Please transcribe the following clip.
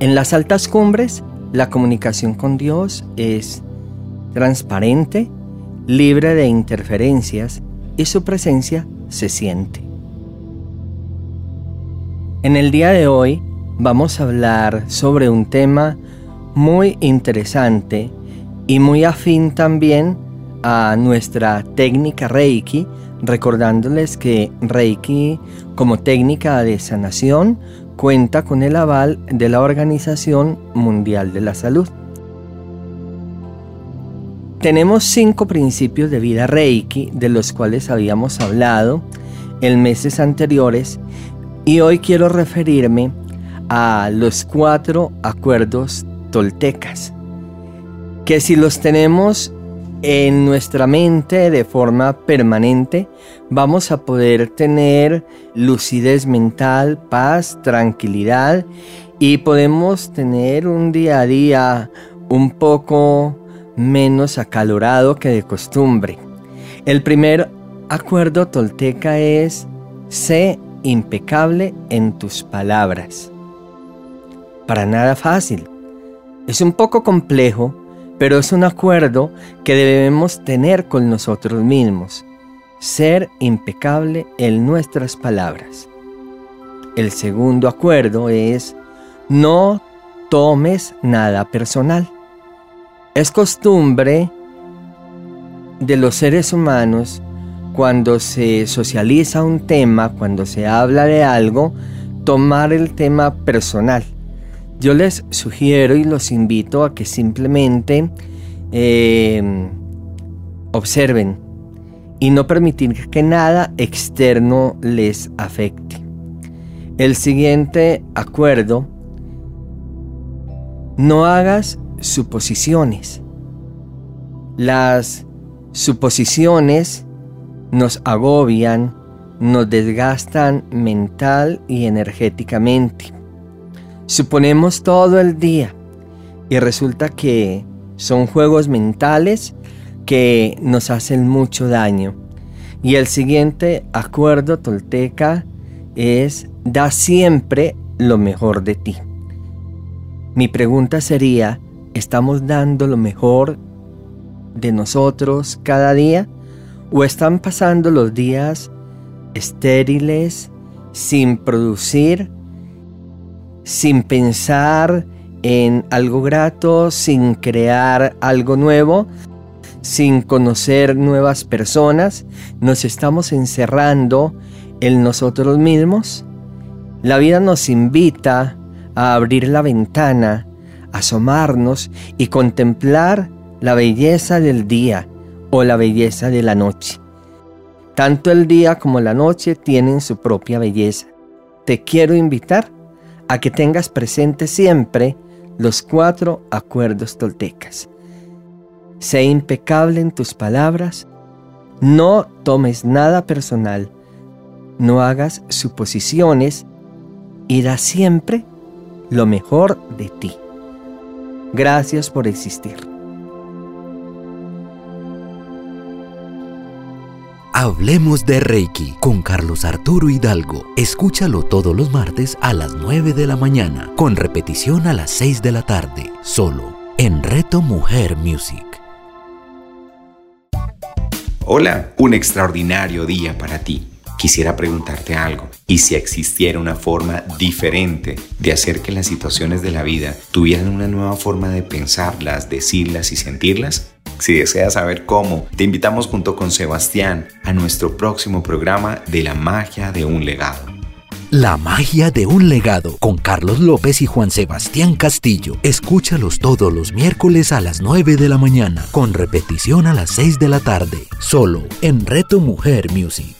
En las altas cumbres, la comunicación con Dios es transparente, libre de interferencias y su presencia se siente. En el día de hoy vamos a hablar sobre un tema muy interesante y muy afín también a nuestra técnica Reiki, recordándoles que Reiki como técnica de sanación cuenta con el aval de la Organización Mundial de la Salud. Tenemos cinco principios de vida Reiki de los cuales habíamos hablado en meses anteriores y hoy quiero referirme a los cuatro acuerdos toltecas, que si los tenemos en nuestra mente de forma permanente, vamos a poder tener lucidez mental, paz, tranquilidad y podemos tener un día a día un poco menos acalorado que de costumbre. El primer acuerdo tolteca es sé impecable en tus palabras. Para nada fácil. Es un poco complejo, pero es un acuerdo que debemos tener con nosotros mismos. Ser impecable en nuestras palabras. El segundo acuerdo es no tomes nada personal. Es costumbre de los seres humanos cuando se socializa un tema, cuando se habla de algo, tomar el tema personal. Yo les sugiero y los invito a que simplemente eh, observen y no permitir que nada externo les afecte. El siguiente acuerdo, no hagas suposiciones. Las suposiciones nos agobian, nos desgastan mental y energéticamente. Suponemos todo el día y resulta que son juegos mentales que nos hacen mucho daño. Y el siguiente acuerdo tolteca es da siempre lo mejor de ti. Mi pregunta sería, ¿estamos dando lo mejor de nosotros cada día? ¿O están pasando los días estériles, sin producir sin pensar en algo grato, sin crear algo nuevo, sin conocer nuevas personas, nos estamos encerrando en nosotros mismos. La vida nos invita a abrir la ventana, asomarnos y contemplar la belleza del día o la belleza de la noche. Tanto el día como la noche tienen su propia belleza. Te quiero invitar a que tengas presente siempre los cuatro acuerdos toltecas. Sé impecable en tus palabras, no tomes nada personal, no hagas suposiciones y da siempre lo mejor de ti. Gracias por existir. Hablemos de Reiki con Carlos Arturo Hidalgo. Escúchalo todos los martes a las 9 de la mañana, con repetición a las 6 de la tarde, solo en Reto Mujer Music. Hola, un extraordinario día para ti. Quisiera preguntarte algo. ¿Y si existiera una forma diferente de hacer que las situaciones de la vida tuvieran una nueva forma de pensarlas, decirlas y sentirlas? Si deseas saber cómo, te invitamos junto con Sebastián a nuestro próximo programa de la magia de un legado. La magia de un legado con Carlos López y Juan Sebastián Castillo. Escúchalos todos los miércoles a las 9 de la mañana, con repetición a las 6 de la tarde, solo en Reto Mujer Music.